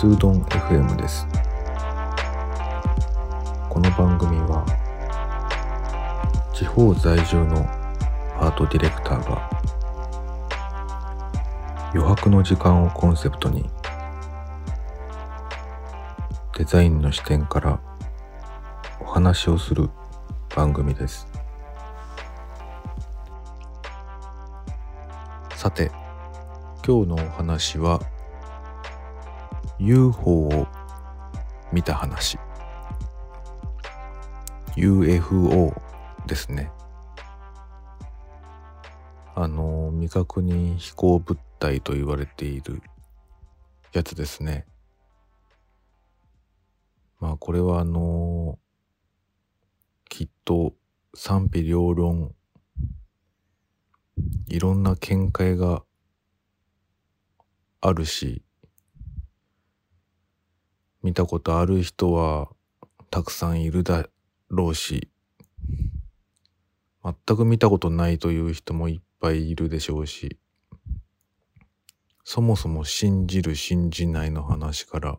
スードン FM です。この番組は地方在住のアートディレクターが余白の時間をコンセプトにデザインの視点からお話をする番組です。さて今日のお話は UFO を見た話。UFO ですね。あの未確認飛行物体と言われているやつですね。まあこれはあのきっと賛否両論いろんな見解があるし、見たことある人はたくさんいるだろうし、全く見たことないという人もいっぱいいるでしょうし、そもそも信じる信じないの話から、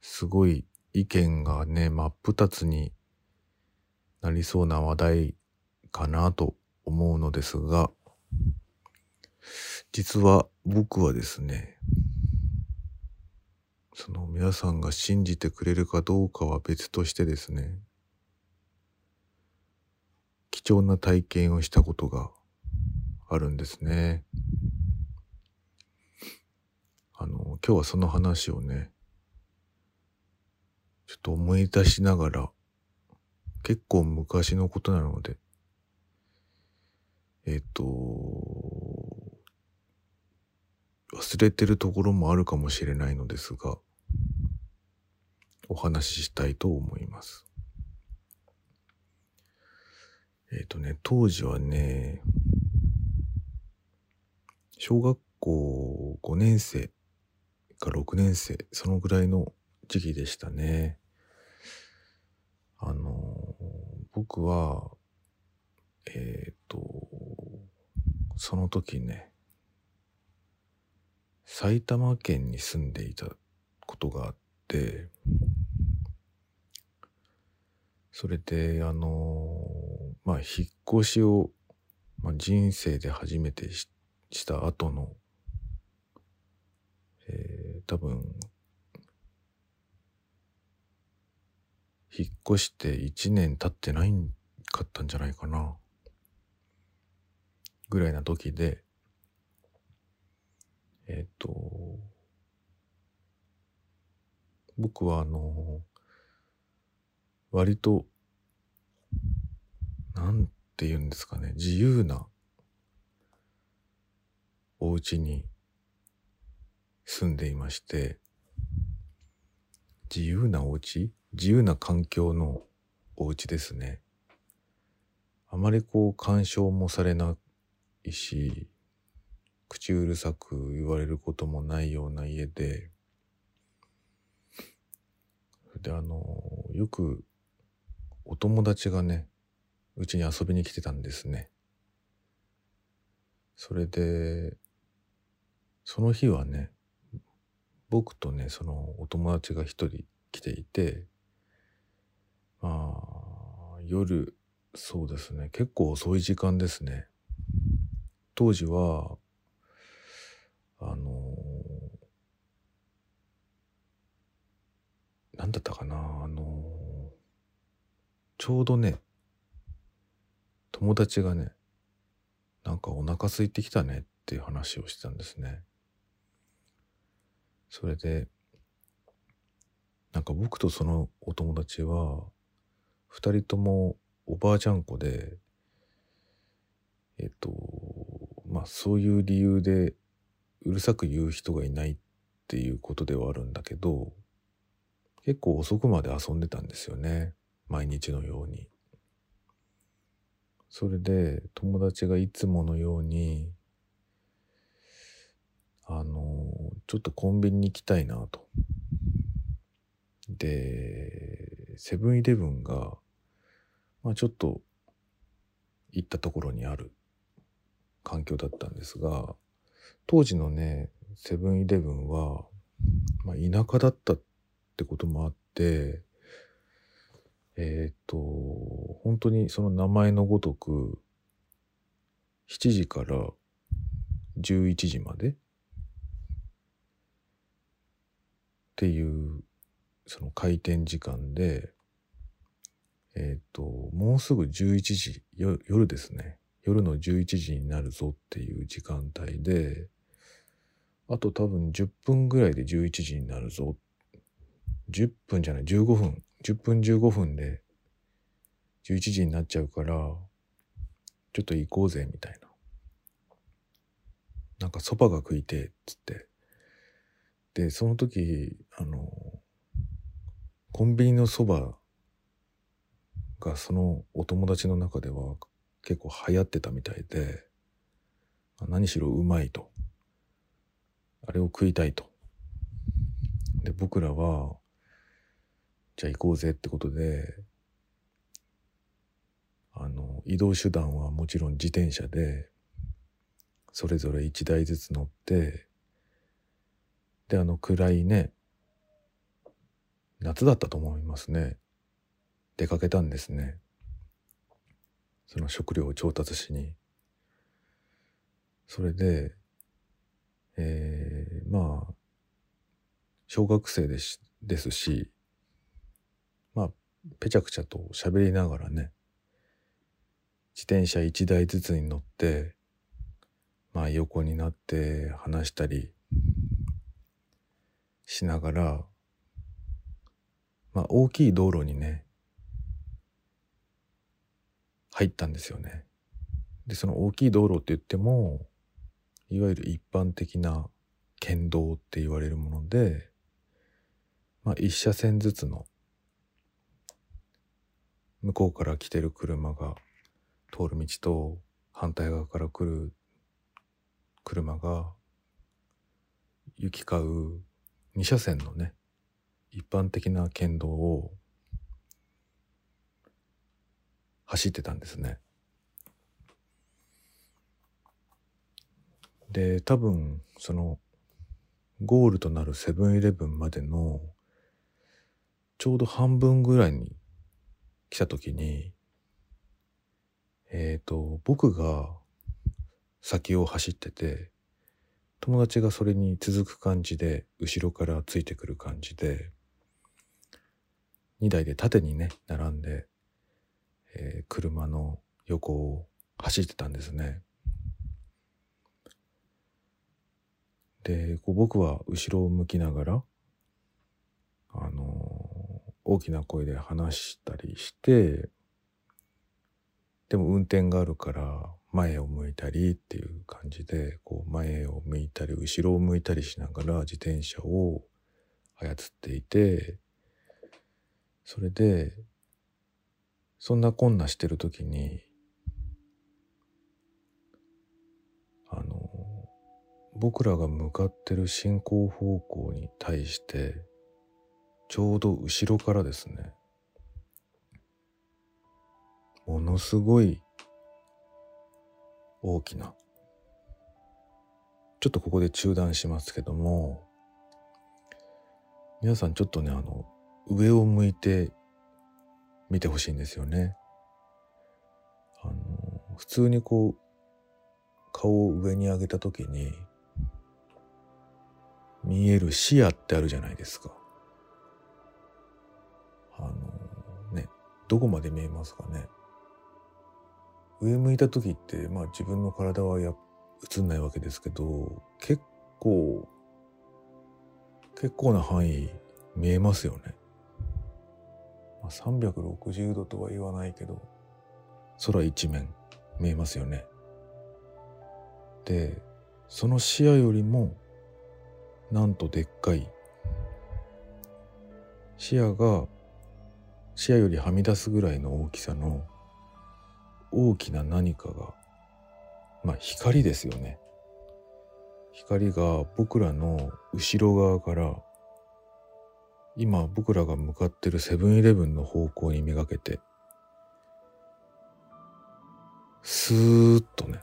すごい意見がね、真っ二つになりそうな話題かなと思うのですが、実は僕はですね、その皆さんが信じてくれるかどうかは別としてですね、貴重な体験をしたことがあるんですね。あの、今日はその話をね、ちょっと思い出しながら、結構昔のことなので、えっ、と、忘れてるところもあるかもしれないのですが、お話ししたいと思います。えっ、ー、とね、当時はね、小学校5年生か6年生、そのぐらいの時期でしたね。あの、僕は、えっ、ー、と、その時ね、埼玉県に住んでいたことがあって、それで、あのまあ、引っ越しを、まあ、人生で初めてした後の、えー、多分、引っ越して1年経ってないかったんじゃないかな。ぐらいな時で、えっ、ー、と、僕はあの、割と、なんて言うんですかね、自由なお家に住んでいまして、自由なお家？自由な環境のお家ですね。あまりこう干渉もされないし、口うるさく言われることもないような家で、で、あの、よくお友達がね、うちに遊びに来てたんですね。それで、その日はね、僕とね、そのお友達が一人来ていて、まあ、夜、そうですね、結構遅い時間ですね。当時は、あのー、なんだったかな、あのー、ちょうどね、友達がね、なんかお腹空いてきたねっていう話をしてたんですね。それで、なんか僕とそのお友達は、二人ともおばあちゃん子で、えっと、まあそういう理由でうるさく言う人がいないっていうことではあるんだけど、結構遅くまで遊んでたんですよね。毎日のように。それで友達がいつものように、あの、ちょっとコンビニに行きたいなと。で、セブンイレブンが、まあちょっと行ったところにある環境だったんですが、当時のねセブンイレブンは、まあ、田舎だったってってこともあってえっ、と本当にその名前のごとく7時から11時までっていうその開店時間でえっ、ともうすぐ11時夜ですね夜の11時になるぞっていう時間帯であと多分10分ぐらいで11時になるぞ。10分じゃない、15分。10分15分で11時になっちゃうから、ちょっと行こうぜ、みたいな。なんかそばが食いて、つって。で、その時、あの、コンビニのそばがそのお友達の中では結構流行ってたみたいで、何しろうまいと。あれを食いたいと。で、僕らは、じゃあ行こうぜってことで、あの、移動手段はもちろん自転車で、それぞれ一台ずつ乗って、で、あの暗いね、夏だったと思いますね。出かけたんですね。その食料を調達しに。それで、えー、まあ、小学生ですですし、ぺちゃくちゃと喋りながらね、自転車一台ずつに乗って、まあ横になって話したりしながら、まあ大きい道路にね、入ったんですよね。で、その大きい道路って言っても、いわゆる一般的な県道って言われるもので、まあ、一車線ずつの向こうから来てる車が通る道と反対側から来る車が行き交う二車線のね一般的な県道を走ってたんですね。で、多分、その、ゴールとなるセブンイレブンまでの、ちょうど半分ぐらいに来た時に、えっ、ー、と、僕が先を走ってて、友達がそれに続く感じで、後ろからついてくる感じで、2台で縦にね、並んで、えー、車の横を走ってたんですね。で、こう僕は後ろを向きながら、あのー、大きな声で話したりして、でも運転があるから前を向いたりっていう感じで、こう前を向いたり後ろを向いたりしながら自転車を操っていて、それで、そんなこんなしてる時に、あの僕らが向かってる進行方向に対してちょうど後ろからですねものすごい大きなちょっとここで中断しますけども皆さんちょっとねあの上を向いて見てほしいんですよね。あの普通にこう顔を上に上げた時に見える視野ってあるじゃないですか。どこまで見えますかね。上向いた時って、まあ自分の体はや映んないわけですけど、結構、結構な範囲見えますよね。まあ、360度とは言わないけど、空一面見えますよね。で、その視野よりもなんとでっかい視野が視野よりはみ出すぐらいの大きさの大きな何かがまあ光ですよね光が僕らの後ろ側から今僕らが向かってるセブンイレブンの方向にめがけてスーッとね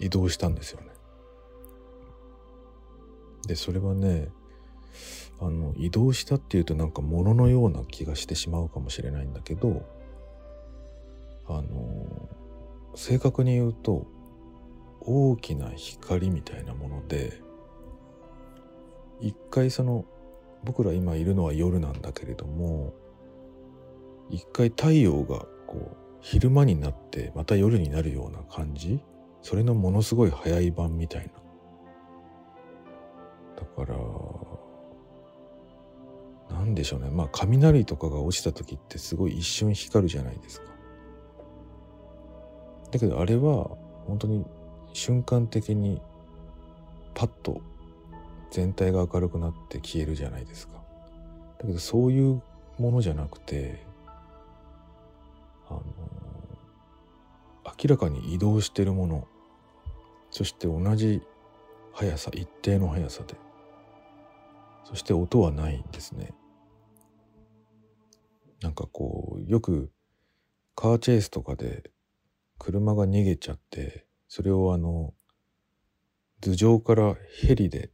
移動したんですよね。で、それはね、あの、移動したっていうとなんか物のような気がしてしまうかもしれないんだけど、あの、正確に言うと、大きな光みたいなもので、一回その、僕ら今いるのは夜なんだけれども、一回太陽がこう、昼間になってまた夜になるような感じそれのものすごい早い版みたいな。だから、なんでしょうね。まあ、雷とかが落ちた時ってすごい一瞬光るじゃないですか。だけどあれは本当に瞬間的にパッと全体が明るくなって消えるじゃないですか。だけどそういうものじゃなくて、あの、明らかに移動してるもの、そして同じ速さ、一定の速さで、そして音はないんですね。なんかこう、よくカーチェイスとかで車が逃げちゃって、それをあの、頭上からヘリで、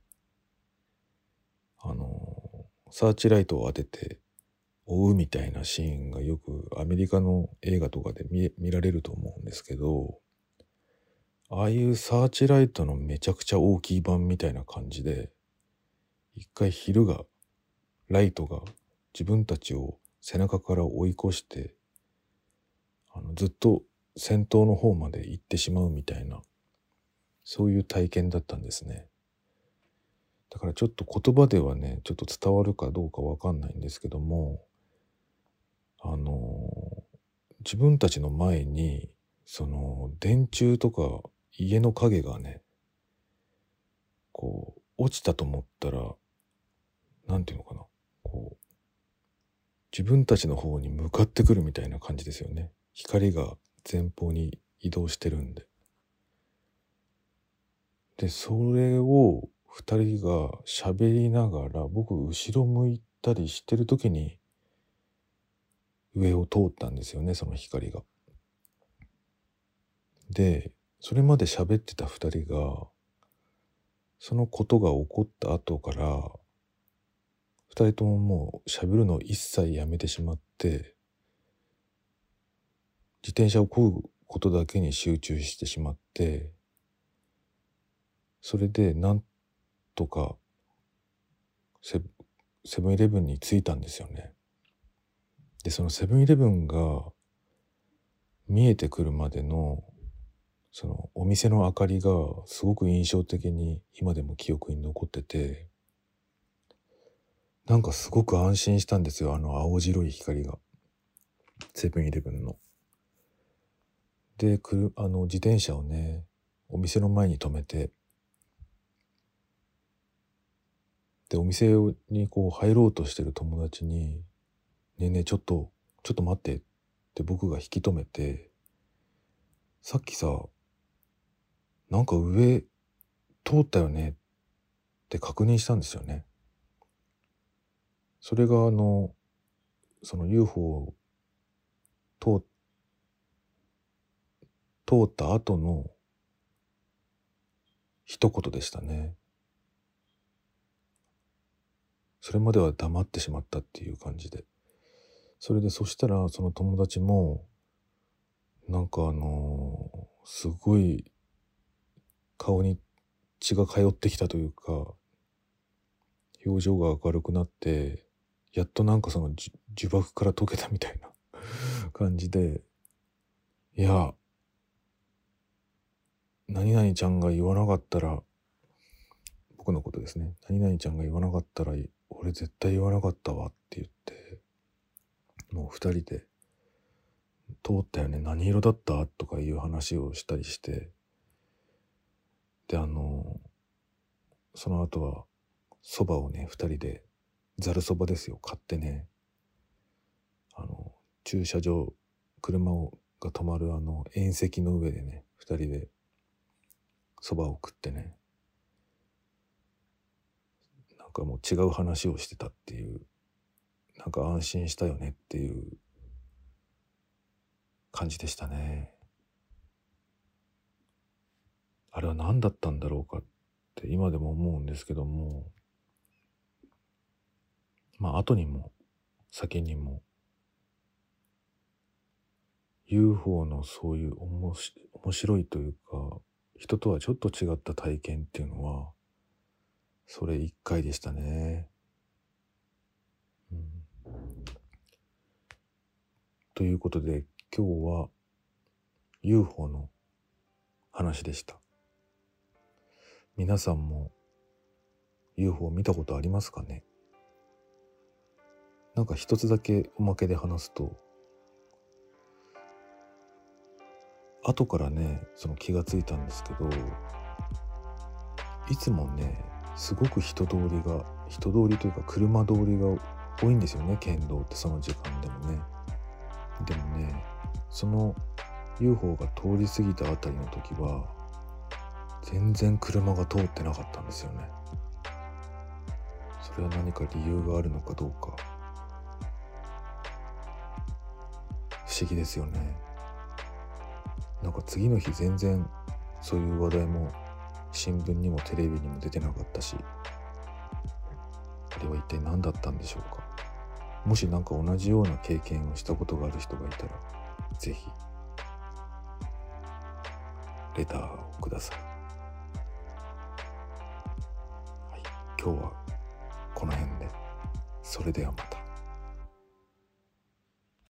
あの、サーチライトを当てて追うみたいなシーンがよくアメリカの映画とかで見見られると思うんですけど、ああいうサーチライトのめちゃくちゃ大きい版みたいな感じで、一回昼が、ライトが自分たちを背中から追い越して、あのずっと先頭の方まで行ってしまうみたいな、そういう体験だったんですね。だからちょっと言葉ではね、ちょっと伝わるかどうかわかんないんですけども、あの、自分たちの前に、その、電柱とか家の影がね、こう、落ちたと思ったら、なんていうのかな、こう、自分たちの方に向かってくるみたいな感じですよね。光が前方に移動してるんで。で、それを二人が喋りながら、僕後ろ向いたりしてる時に、上を通ったんですよね、その光が。で、それまで喋ってた二人が、そのことが起こった後から、人とももう喋るのを一切やめてしまって、自転車を漕ぐことだけに集中してしまって、それでなんとかセブンイレブンに着いたんですよね。で、そのセブンイレブンが見えてくるまでの、そのお店の明かりがすごく印象的に今でも記憶に残ってて、なんかすごく安心したんですよ、あの青白い光が。セブンイレブンの。で、くる、あの自転車をね、お店の前に止めて、で、お店にこう入ろうとしてる友達に、ねえねえ、ちょっと、ちょっと待ってって僕が引き止めて、さっきさ、なんか上通ったよねって確認したんですよね。それがあの、その UFO 通、通った後の一言でしたね。それまでは黙ってしまったっていう感じで。それでそしたらその友達もなんかあのー、すごい顔に血が通ってきたというか表情が明るくなってやっとなんかその呪縛から解けたみたいな 感じでいや何々ちゃんが言わなかったら僕のことですね。何々ちゃんが言わなかったら俺絶対言わなかったわって言ってもう二人で通ったよね。何色だった？とかいう話をしたりしてであのその後はそばをね二人でざるそばですよ買ってねあの駐車場車をが止まるあの縁石の上でね二人でそばを食ってね。なんかもう違う話をしてたっていう。なんか安心したよねっていう。感じでしたね。改れは何だったんだろうかって今でも思うんですけども。まあ後にも先にも UFO のそういうおもし面白いというか人とはちょっと違った体験っていうのはそれ一回でしたね。うん、ということで今日は UFO の話でした。皆さんも UFO 見たことありますかね？なんか一つだけおまけで話すと後からねその気がついたんですけどいつもねすごく人通りが人通りというか車通りが多いんですよね県道ってその時間でもね。でもねその UFO が通り過ぎたあたりの時は全然車が通ってなかったんですよね。それは何か理由があるのかどうか。不思議ですよね。なんか次の日全然そういう話題も新聞にもテレビにも出てなかったしあれは一体何だったんでしょうか。もし何か同じような経験をしたことがある人がいたら是非レターをください、はい、今日はこの辺で。それではまた。